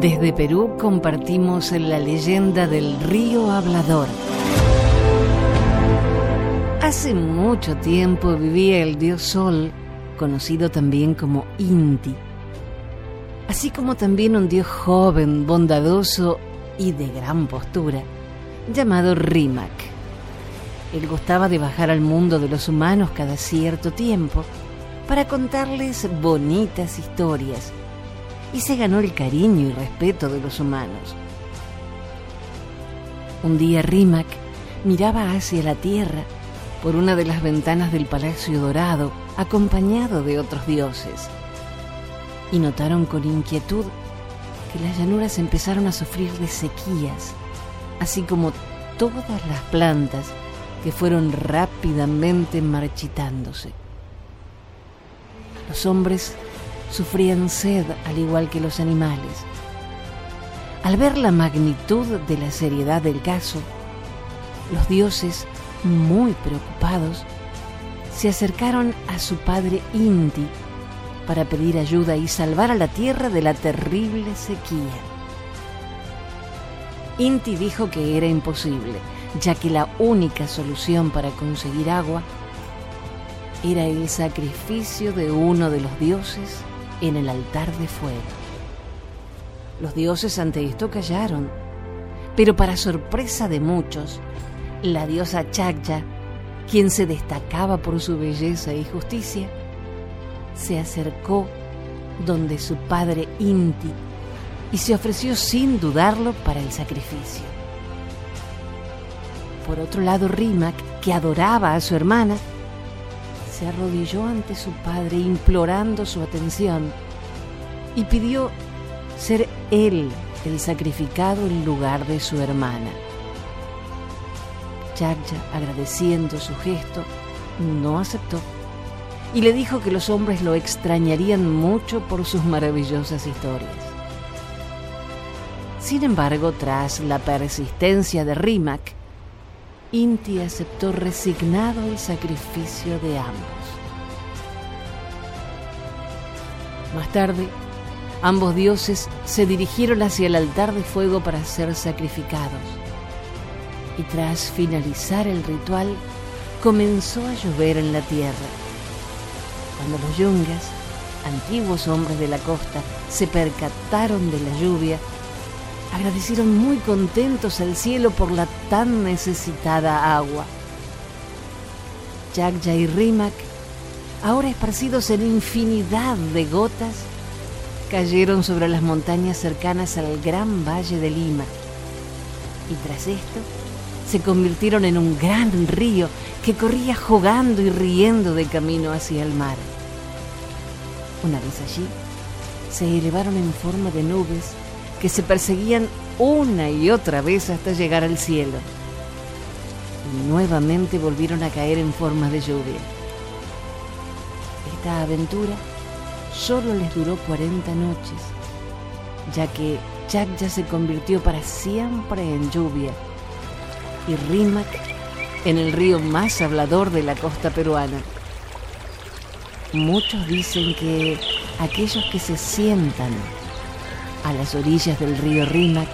Desde Perú compartimos la leyenda del río Hablador. Hace mucho tiempo vivía el dios Sol, conocido también como Inti, así como también un dios joven, bondadoso y de gran postura, llamado Rimac. Él gustaba de bajar al mundo de los humanos cada cierto tiempo para contarles bonitas historias y se ganó el cariño y respeto de los humanos. Un día Rimac miraba hacia la tierra por una de las ventanas del Palacio Dorado, acompañado de otros dioses, y notaron con inquietud que las llanuras empezaron a sufrir de sequías, así como todas las plantas que fueron rápidamente marchitándose. Los hombres sufrían sed al igual que los animales. Al ver la magnitud de la seriedad del caso, los dioses, muy preocupados, se acercaron a su padre Inti para pedir ayuda y salvar a la tierra de la terrible sequía. Inti dijo que era imposible, ya que la única solución para conseguir agua era el sacrificio de uno de los dioses en el altar de fuego. Los dioses ante esto callaron, pero para sorpresa de muchos, la diosa Chakya, quien se destacaba por su belleza y justicia, se acercó donde su padre Inti y se ofreció sin dudarlo para el sacrificio. Por otro lado, Rimac, que adoraba a su hermana, se arrodilló ante su padre implorando su atención y pidió ser él el sacrificado en lugar de su hermana. Chakya, agradeciendo su gesto, no aceptó y le dijo que los hombres lo extrañarían mucho por sus maravillosas historias. Sin embargo, tras la persistencia de Rimac, Inti aceptó resignado el sacrificio de ambos. Más tarde, ambos dioses se dirigieron hacia el altar de fuego para ser sacrificados. Y tras finalizar el ritual, comenzó a llover en la tierra. Cuando los yungas, antiguos hombres de la costa, se percataron de la lluvia, agradecieron muy contentos al cielo por la tan necesitada agua. Yakya y Rimac, ahora esparcidos en infinidad de gotas, cayeron sobre las montañas cercanas al gran valle de Lima. Y tras esto, se convirtieron en un gran río que corría jugando y riendo de camino hacia el mar. Una vez allí, se elevaron en forma de nubes que se perseguían una y otra vez hasta llegar al cielo. Y nuevamente volvieron a caer en forma de lluvia. Esta aventura solo les duró 40 noches, ya que Jack ya se convirtió para siempre en lluvia y Rimac en el río más hablador de la costa peruana. Muchos dicen que aquellos que se sientan a las orillas del río Rímac,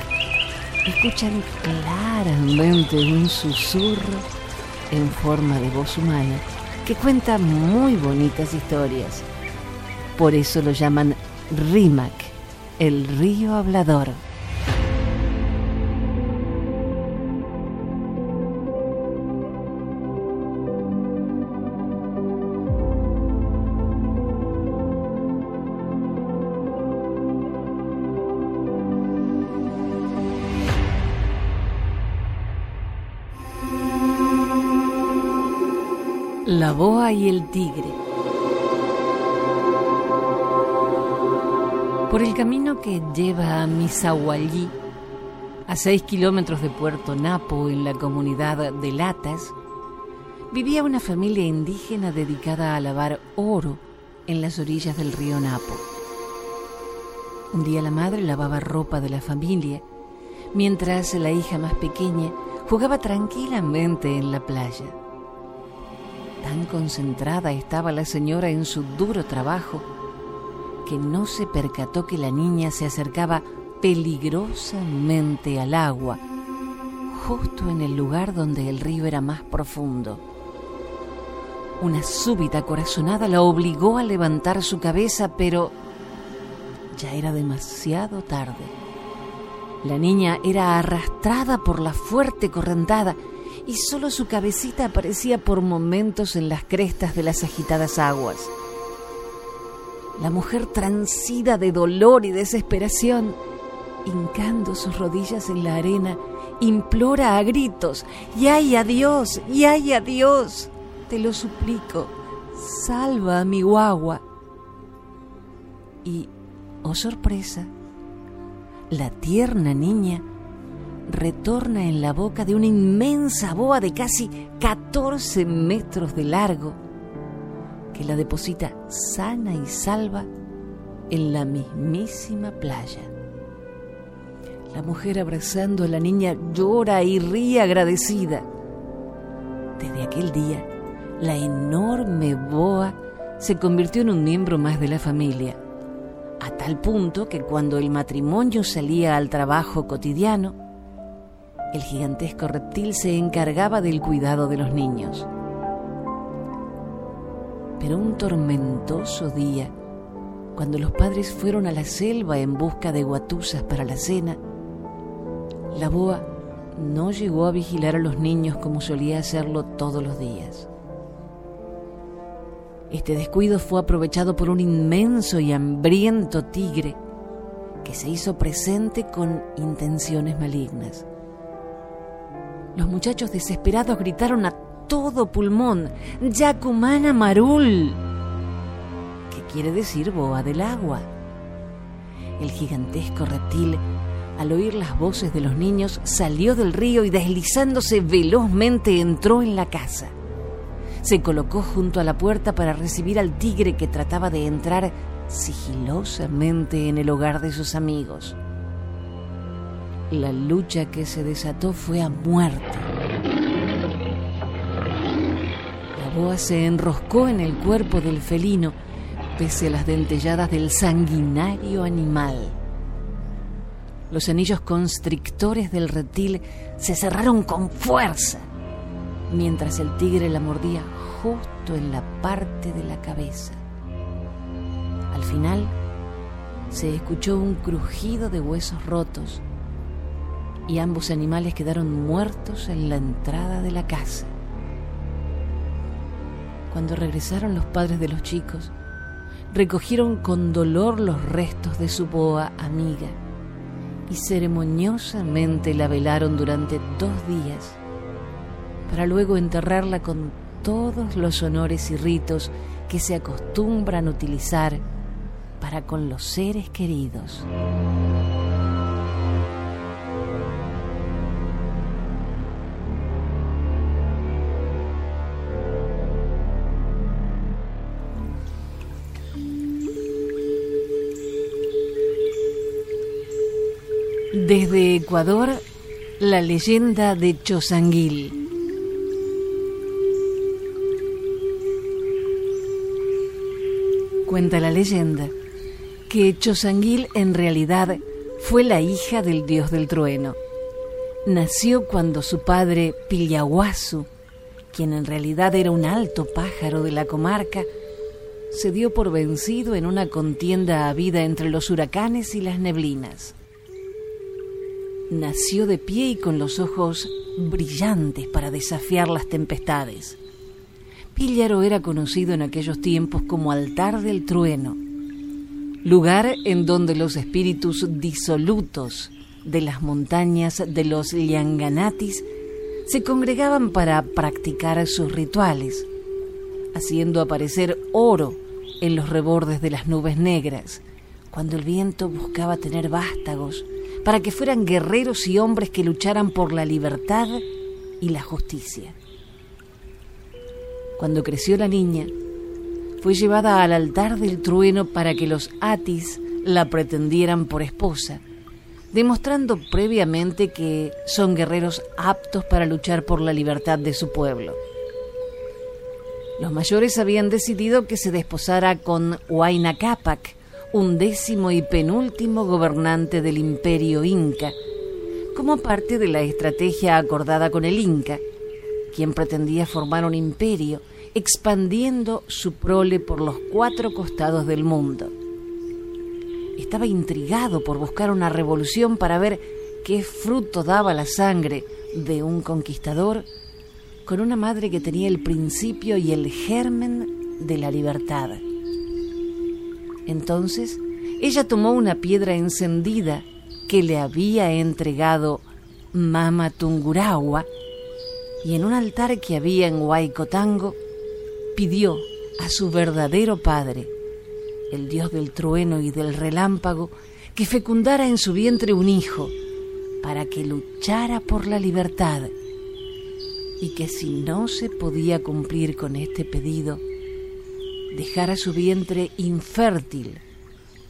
escuchan claramente un susurro en forma de voz humana que cuenta muy bonitas historias. Por eso lo llaman Rímac el río hablador. La boa y el tigre. Por el camino que lleva a Misahuallí, a seis kilómetros de Puerto Napo, en la comunidad de Latas, vivía una familia indígena dedicada a lavar oro en las orillas del río Napo. Un día la madre lavaba ropa de la familia, mientras la hija más pequeña jugaba tranquilamente en la playa. Tan concentrada estaba la señora en su duro trabajo que no se percató que la niña se acercaba peligrosamente al agua, justo en el lugar donde el río era más profundo. Una súbita corazonada la obligó a levantar su cabeza, pero ya era demasiado tarde. La niña era arrastrada por la fuerte correntada y solo su cabecita aparecía por momentos en las crestas de las agitadas aguas. La mujer transida de dolor y desesperación, hincando sus rodillas en la arena, implora a gritos, ¡Y ay a Dios! ¡Y ay a Dios! Te lo suplico, salva a mi guagua. Y, oh sorpresa, la tierna niña retorna en la boca de una inmensa boa de casi 14 metros de largo, que la deposita sana y salva en la mismísima playa. La mujer abrazando a la niña llora y ríe agradecida. Desde aquel día, la enorme boa se convirtió en un miembro más de la familia, a tal punto que cuando el matrimonio salía al trabajo cotidiano, el gigantesco reptil se encargaba del cuidado de los niños. Pero un tormentoso día, cuando los padres fueron a la selva en busca de guatusas para la cena, la boa no llegó a vigilar a los niños como solía hacerlo todos los días. Este descuido fue aprovechado por un inmenso y hambriento tigre que se hizo presente con intenciones malignas. Los muchachos desesperados gritaron a todo pulmón, Yacumana Marul, que quiere decir boa del agua. El gigantesco reptil, al oír las voces de los niños, salió del río y deslizándose velozmente entró en la casa. Se colocó junto a la puerta para recibir al tigre que trataba de entrar sigilosamente en el hogar de sus amigos. La lucha que se desató fue a muerte. La boa se enroscó en el cuerpo del felino, pese a las dentelladas del sanguinario animal. Los anillos constrictores del reptil se cerraron con fuerza, mientras el tigre la mordía justo en la parte de la cabeza. Al final, se escuchó un crujido de huesos rotos y ambos animales quedaron muertos en la entrada de la casa. Cuando regresaron los padres de los chicos, recogieron con dolor los restos de su boa amiga y ceremoniosamente la velaron durante dos días para luego enterrarla con todos los honores y ritos que se acostumbran utilizar para con los seres queridos. Desde Ecuador, la leyenda de Chosanguil. Cuenta la leyenda que Chosanguil en realidad fue la hija del dios del trueno. Nació cuando su padre Pillahuasu, quien en realidad era un alto pájaro de la comarca, se dio por vencido en una contienda habida entre los huracanes y las neblinas. Nació de pie y con los ojos brillantes para desafiar las tempestades. Píllaro era conocido en aquellos tiempos como altar del trueno, lugar en donde los espíritus disolutos de las montañas de los Lianganatis se congregaban para practicar sus rituales, haciendo aparecer oro en los rebordes de las nubes negras, cuando el viento buscaba tener vástagos para que fueran guerreros y hombres que lucharan por la libertad y la justicia. Cuando creció la niña, fue llevada al altar del trueno para que los Atis la pretendieran por esposa, demostrando previamente que son guerreros aptos para luchar por la libertad de su pueblo. Los mayores habían decidido que se desposara con Huayna Capac, un décimo y penúltimo gobernante del imperio inca, como parte de la estrategia acordada con el inca, quien pretendía formar un imperio expandiendo su prole por los cuatro costados del mundo estaba intrigado por buscar una revolución para ver qué fruto daba la sangre de un conquistador con una madre que tenía el principio y el germen de la libertad. Entonces, ella tomó una piedra encendida que le había entregado Mama Tungurahua y en un altar que había en Huaycotango pidió a su verdadero padre el dios del trueno y del relámpago, que fecundara en su vientre un hijo, para que luchara por la libertad, y que si no se podía cumplir con este pedido, dejara su vientre infértil,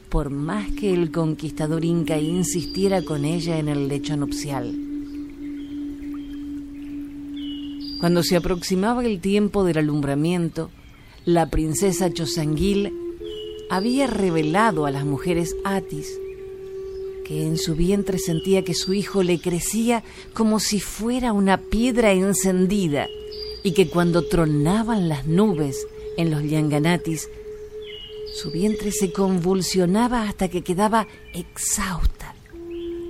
por más que el conquistador inca insistiera con ella en el lecho nupcial. Cuando se aproximaba el tiempo del alumbramiento, la princesa Chosanguil había revelado a las mujeres Atis que en su vientre sentía que su hijo le crecía como si fuera una piedra encendida y que cuando tronaban las nubes en los Yanganatis, su vientre se convulsionaba hasta que quedaba exhausta,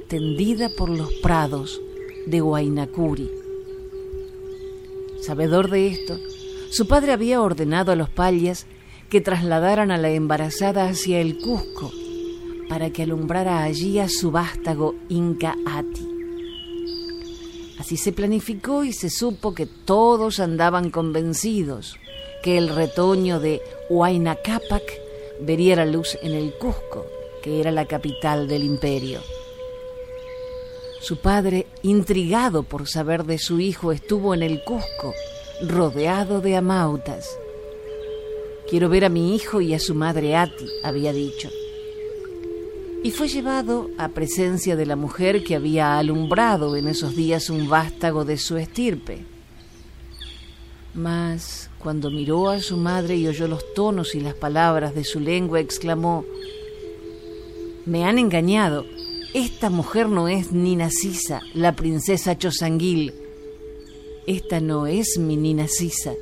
tendida por los prados de Huaynacuri. Sabedor de esto, su padre había ordenado a los payas que trasladaran a la embarazada hacia el Cusco para que alumbrara allí a su vástago Inca Ati. Así se planificó y se supo que todos andaban convencidos que el retoño de Huayna Capac vería la luz en el Cusco, que era la capital del imperio. Su padre, intrigado por saber de su hijo, estuvo en el Cusco, rodeado de amautas Quiero ver a mi hijo y a su madre Ati, había dicho. Y fue llevado a presencia de la mujer que había alumbrado en esos días un vástago de su estirpe. Mas cuando miró a su madre y oyó los tonos y las palabras de su lengua, exclamó, Me han engañado. Esta mujer no es Nina Sisa, la princesa Chosanguil. Esta no es mi Nina Sisa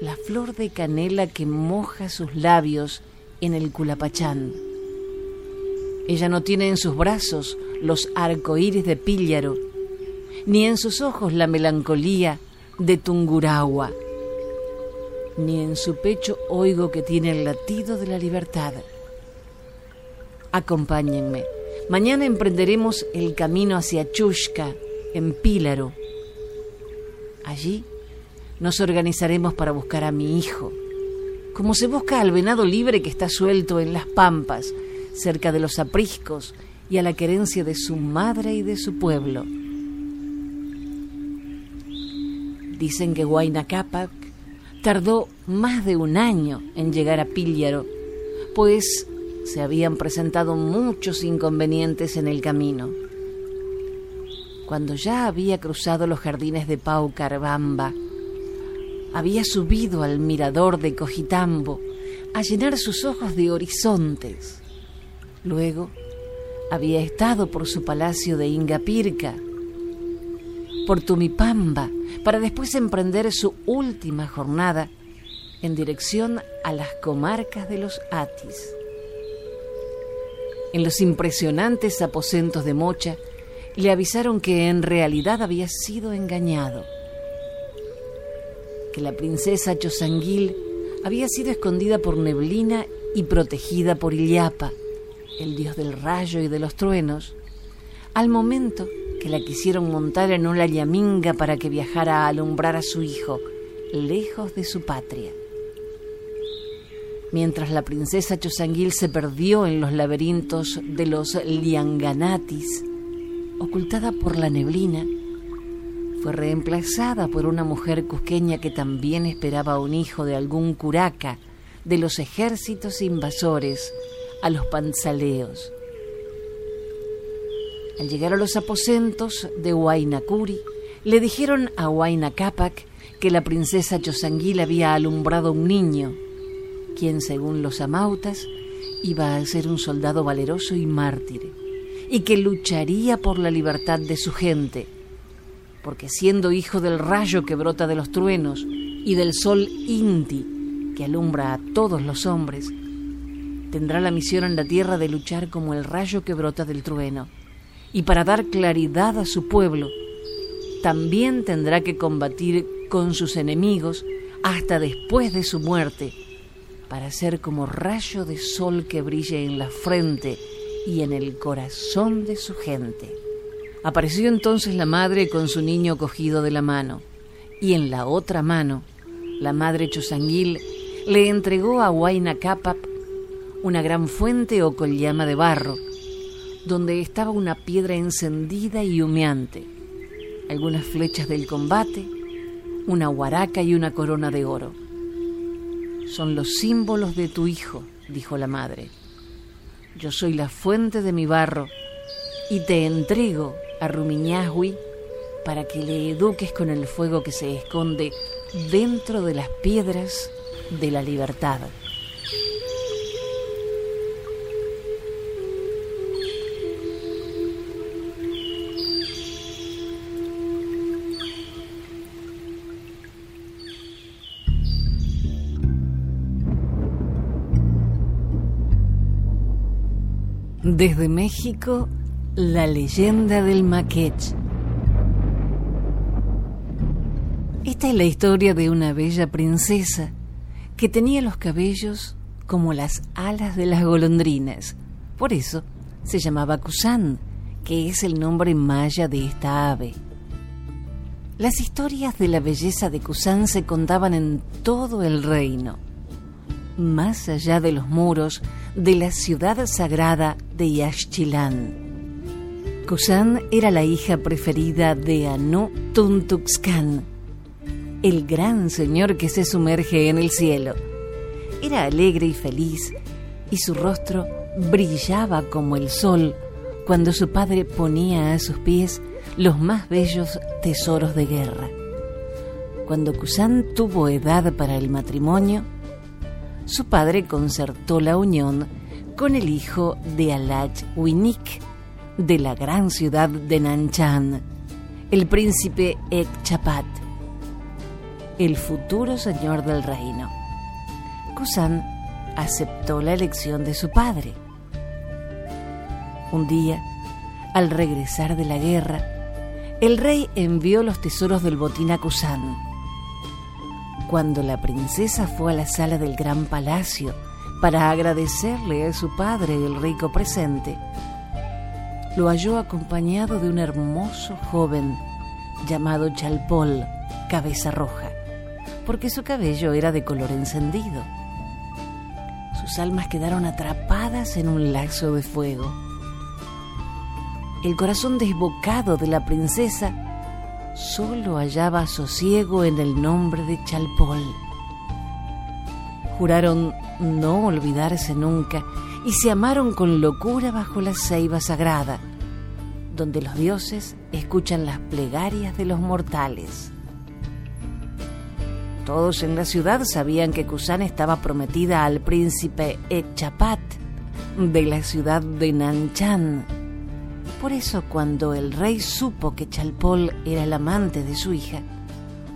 la flor de canela que moja sus labios en el culapachán. Ella no tiene en sus brazos los arcoíris de Píllaro, ni en sus ojos la melancolía de Tungurahua, ni en su pecho oigo que tiene el latido de la libertad. Acompáñenme. Mañana emprenderemos el camino hacia Chushka, en Pílaro. Allí nos organizaremos para buscar a mi hijo, como se busca al venado libre que está suelto en las pampas, cerca de los apriscos y a la querencia de su madre y de su pueblo. Dicen que Huayna Capac tardó más de un año en llegar a Píllaro, pues se habían presentado muchos inconvenientes en el camino. Cuando ya había cruzado los jardines de Pau Carbamba, había subido al mirador de Cojitambo a llenar sus ojos de horizontes. Luego había estado por su palacio de Ingapirca, por Tumipamba, para después emprender su última jornada en dirección a las comarcas de los Atis. En los impresionantes aposentos de Mocha le avisaron que en realidad había sido engañado, que la princesa Chosanguil había sido escondida por neblina y protegida por Illapa, el dios del rayo y de los truenos, al momento que la quisieron montar en una yaminga para que viajara a alumbrar a su hijo, lejos de su patria. Mientras la princesa Chosanguil se perdió en los laberintos de los Lianganatis, ocultada por la neblina, fue reemplazada por una mujer cusqueña que también esperaba un hijo de algún curaca de los ejércitos invasores a los panzaleos. Al llegar a los aposentos de Huaynacuri, le dijeron a Huayna Capac que la princesa Chosanguil había alumbrado un niño, quien, según los amautas, iba a ser un soldado valeroso y mártir, y que lucharía por la libertad de su gente, porque siendo hijo del rayo que brota de los truenos y del sol Inti, que alumbra a todos los hombres, tendrá la misión en la tierra de luchar como el rayo que brota del trueno, y para dar claridad a su pueblo, también tendrá que combatir con sus enemigos hasta después de su muerte, para ser como rayo de sol que brille en la frente y en el corazón de su gente. Apareció entonces la madre con su niño cogido de la mano, y en la otra mano, la madre Chosanguil le entregó a Huayna Capap una gran fuente o collama de barro, donde estaba una piedra encendida y humeante, algunas flechas del combate, una huaraca y una corona de oro. Son los símbolos de tu hijo, dijo la madre. Yo soy la fuente de mi barro y te entrego a Rumiñahui para que le eduques con el fuego que se esconde dentro de las piedras de la libertad. Desde México, la leyenda del Maquech. Esta es la historia de una bella princesa que tenía los cabellos como las alas de las golondrinas. Por eso se llamaba Kusan, que es el nombre maya de esta ave. Las historias de la belleza de Kusan se contaban en todo el reino. Más allá de los muros, de la ciudad sagrada de Yaxchilán. Kusan era la hija preferida de Anu Tuntuxcan, el gran señor que se sumerge en el cielo. Era alegre y feliz, y su rostro brillaba como el sol cuando su padre ponía a sus pies los más bellos tesoros de guerra. Cuando Kusan tuvo edad para el matrimonio, su padre concertó la unión con el hijo de Alaj Winik, de la gran ciudad de Nanchan, el príncipe Ekchapat, el futuro señor del reino. Kusan aceptó la elección de su padre. Un día, al regresar de la guerra, el rey envió los tesoros del botín a Kusan cuando la princesa fue a la sala del gran palacio para agradecerle a su padre el rico presente, lo halló acompañado de un hermoso joven llamado Chalpol, cabeza roja, porque su cabello era de color encendido. Sus almas quedaron atrapadas en un lazo de fuego. El corazón desbocado de la princesa solo hallaba sosiego en el nombre de Chalpol. Juraron no olvidarse nunca y se amaron con locura bajo la ceiba sagrada, donde los dioses escuchan las plegarias de los mortales. Todos en la ciudad sabían que Kusan estaba prometida al príncipe Echapat de la ciudad de Nanchan, por eso cuando el rey supo que Chalpol era el amante de su hija,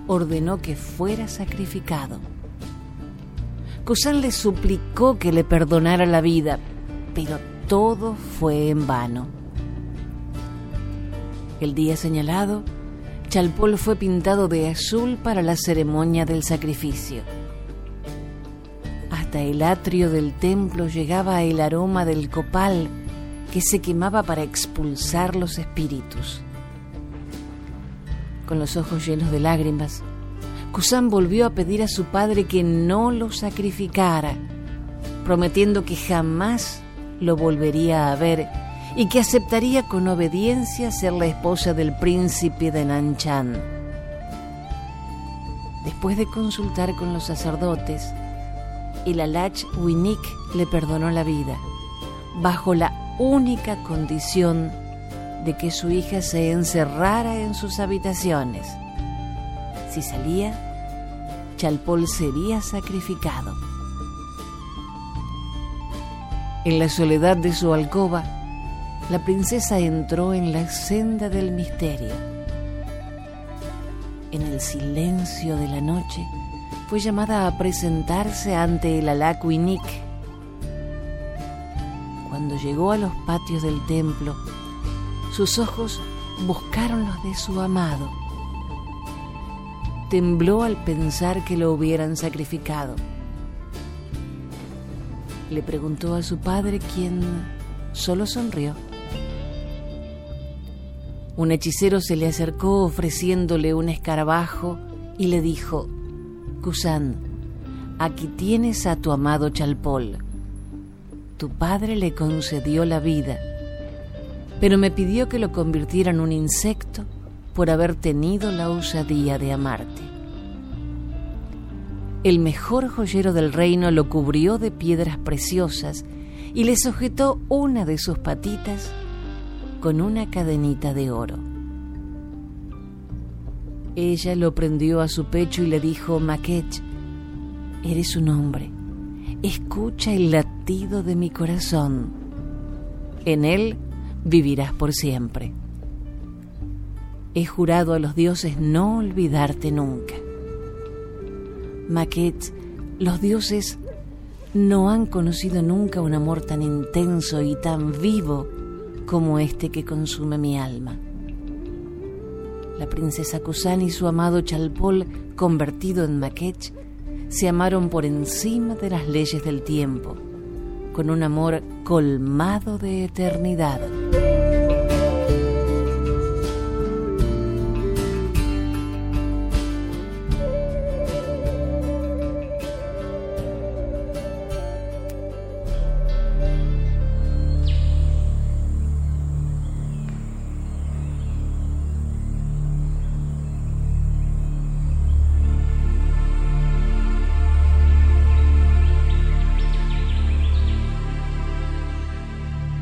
ordenó que fuera sacrificado. Kusan le suplicó que le perdonara la vida, pero todo fue en vano. El día señalado, Chalpol fue pintado de azul para la ceremonia del sacrificio. Hasta el atrio del templo llegaba el aroma del copal que se quemaba para expulsar los espíritus. Con los ojos llenos de lágrimas, Kusan volvió a pedir a su padre que no lo sacrificara, prometiendo que jamás lo volvería a ver y que aceptaría con obediencia ser la esposa del príncipe de Nanchan. Después de consultar con los sacerdotes, el Alach Winik le perdonó la vida, bajo la única condición de que su hija se encerrara en sus habitaciones. Si salía, Chalpol sería sacrificado. En la soledad de su alcoba, la princesa entró en la senda del misterio. En el silencio de la noche, fue llamada a presentarse ante el Alacuinic. Llegó a los patios del templo, sus ojos buscaron los de su amado. Tembló al pensar que lo hubieran sacrificado. Le preguntó a su padre, quien solo sonrió. Un hechicero se le acercó ofreciéndole un escarabajo y le dijo, Kusan, aquí tienes a tu amado Chalpol. Tu padre le concedió la vida, pero me pidió que lo convirtiera en un insecto por haber tenido la osadía de amarte. El mejor joyero del reino lo cubrió de piedras preciosas y le sujetó una de sus patitas con una cadenita de oro. Ella lo prendió a su pecho y le dijo, Makech, eres un hombre, escucha el latido de mi corazón, en él vivirás por siempre. He jurado a los dioses no olvidarte nunca. Makech, los dioses no han conocido nunca un amor tan intenso y tan vivo como este que consume mi alma. La princesa Kusan y su amado Chalpol, convertido en Makech, se amaron por encima de las leyes del tiempo, con un amor colmado de eternidad.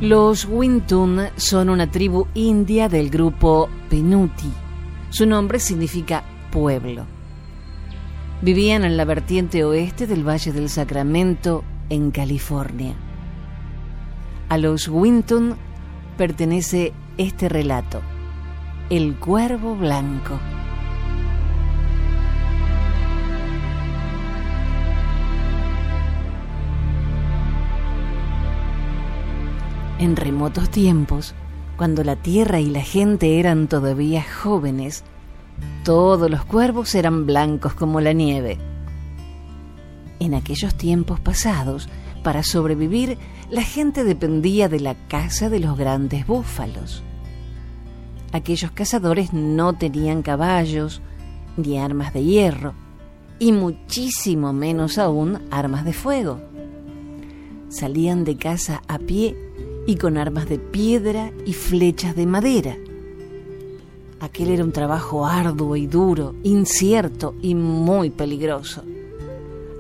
Los Wintun son una tribu india del grupo Penuti. Su nombre significa pueblo. Vivían en la vertiente oeste del Valle del Sacramento, en California. A los Wintun pertenece este relato, El Cuervo Blanco. En remotos tiempos, cuando la tierra y la gente eran todavía jóvenes, todos los cuervos eran blancos como la nieve. En aquellos tiempos pasados, para sobrevivir, la gente dependía de la caza de los grandes búfalos. Aquellos cazadores no tenían caballos ni armas de hierro, y muchísimo menos aún armas de fuego. Salían de casa a pie y con armas de piedra y flechas de madera. Aquel era un trabajo arduo y duro, incierto y muy peligroso.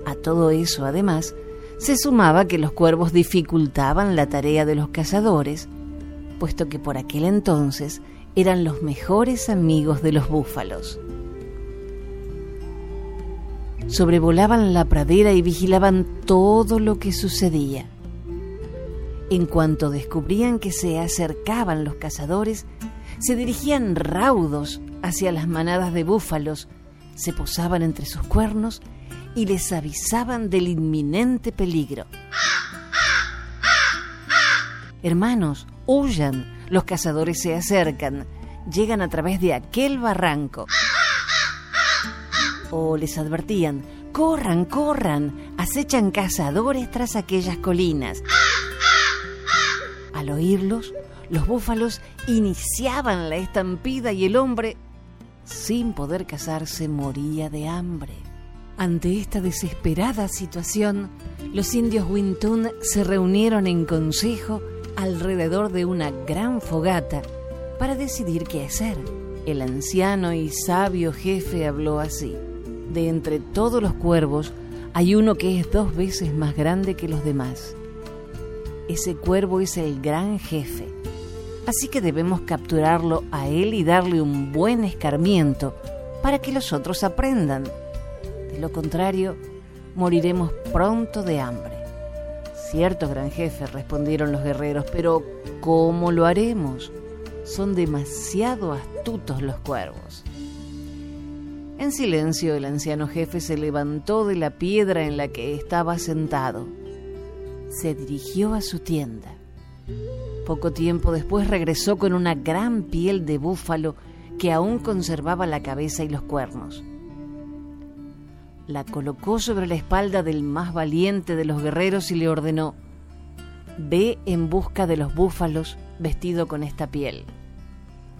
A todo eso, además, se sumaba que los cuervos dificultaban la tarea de los cazadores, puesto que por aquel entonces eran los mejores amigos de los búfalos. Sobrevolaban la pradera y vigilaban todo lo que sucedía. En cuanto descubrían que se acercaban los cazadores, se dirigían raudos hacia las manadas de búfalos, se posaban entre sus cuernos y les avisaban del inminente peligro. Hermanos, huyan. Los cazadores se acercan. Llegan a través de aquel barranco. O les advertían, corran, corran. Acechan cazadores tras aquellas colinas. Al oírlos, los búfalos iniciaban la estampida y el hombre, sin poder cazarse, moría de hambre. Ante esta desesperada situación, los indios Wintun se reunieron en consejo alrededor de una gran fogata para decidir qué hacer. El anciano y sabio jefe habló así. De entre todos los cuervos hay uno que es dos veces más grande que los demás. Ese cuervo es el gran jefe. Así que debemos capturarlo a él y darle un buen escarmiento para que los otros aprendan. De lo contrario, moriremos pronto de hambre. Cierto, gran jefe, respondieron los guerreros, pero ¿cómo lo haremos? Son demasiado astutos los cuervos. En silencio el anciano jefe se levantó de la piedra en la que estaba sentado. Se dirigió a su tienda. Poco tiempo después regresó con una gran piel de búfalo que aún conservaba la cabeza y los cuernos la colocó sobre la espalda del más valiente de los guerreros y le ordenó, Ve en busca de los búfalos vestido con esta piel.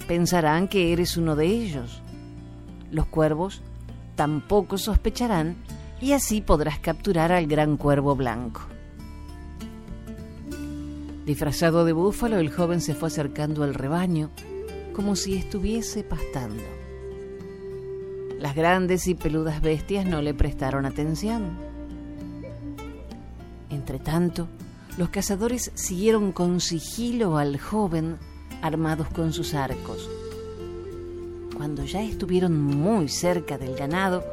Pensarán que eres uno de ellos. Los cuervos tampoco sospecharán y así podrás capturar al gran cuervo blanco. Disfrazado de búfalo, el joven se fue acercando al rebaño como si estuviese pastando. Las grandes y peludas bestias no le prestaron atención. Entretanto, los cazadores siguieron con sigilo al joven armados con sus arcos. Cuando ya estuvieron muy cerca del ganado,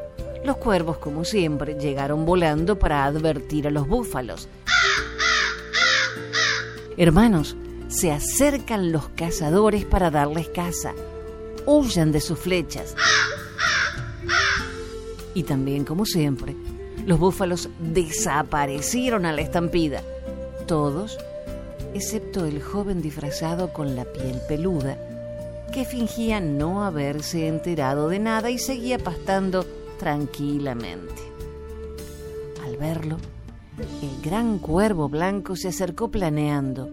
los cuervos, como siempre, llegaron volando para advertir a los búfalos. Hermanos, se acercan los cazadores para darles caza. Huyan de sus flechas. Y también, como siempre, los búfalos desaparecieron a la estampida. Todos, excepto el joven disfrazado con la piel peluda, que fingía no haberse enterado de nada y seguía pastando tranquilamente. Al verlo, el gran cuervo blanco se acercó planeando.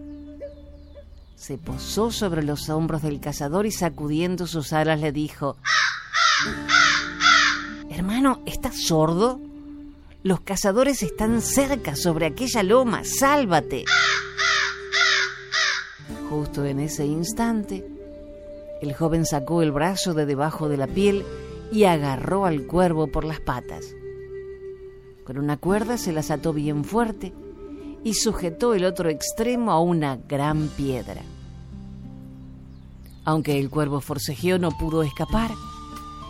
Se posó sobre los hombros del cazador y sacudiendo sus alas le dijo, Hermano, ¿estás sordo? Los cazadores están cerca sobre aquella loma. Sálvate. Justo en ese instante, el joven sacó el brazo de debajo de la piel y agarró al cuervo por las patas. Con una cuerda se las ató bien fuerte y sujetó el otro extremo a una gran piedra. Aunque el cuervo forcejeó no pudo escapar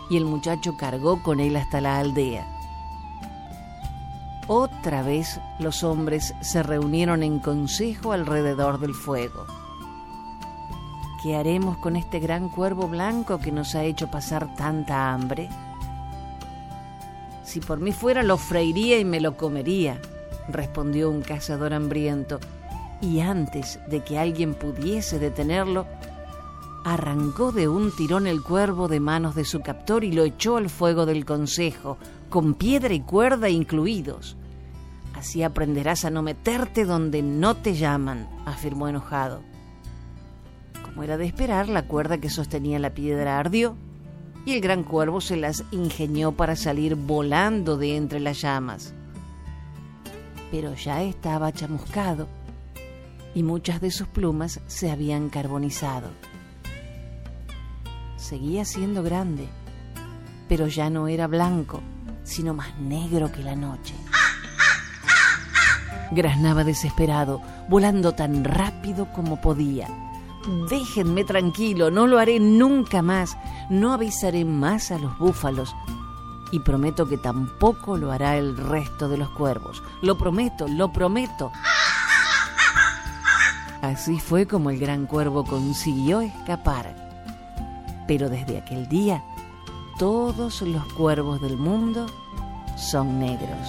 y el muchacho cargó con él hasta la aldea. Otra vez los hombres se reunieron en consejo alrededor del fuego. ¿Qué haremos con este gran cuervo blanco que nos ha hecho pasar tanta hambre? Si por mí fuera lo freiría y me lo comería, respondió un cazador hambriento, y antes de que alguien pudiese detenerlo, arrancó de un tirón el cuervo de manos de su captor y lo echó al fuego del consejo, con piedra y cuerda incluidos. Así aprenderás a no meterte donde no te llaman, afirmó enojado. Como era de esperar, la cuerda que sostenía la piedra ardió y el gran cuervo se las ingenió para salir volando de entre las llamas. Pero ya estaba chamuscado y muchas de sus plumas se habían carbonizado seguía siendo grande, pero ya no era blanco, sino más negro que la noche. Graznaba desesperado, volando tan rápido como podía. Déjenme tranquilo, no lo haré nunca más, no avisaré más a los búfalos y prometo que tampoco lo hará el resto de los cuervos. Lo prometo, lo prometo. Así fue como el gran cuervo consiguió escapar pero desde aquel día, todos los cuervos del mundo son negros.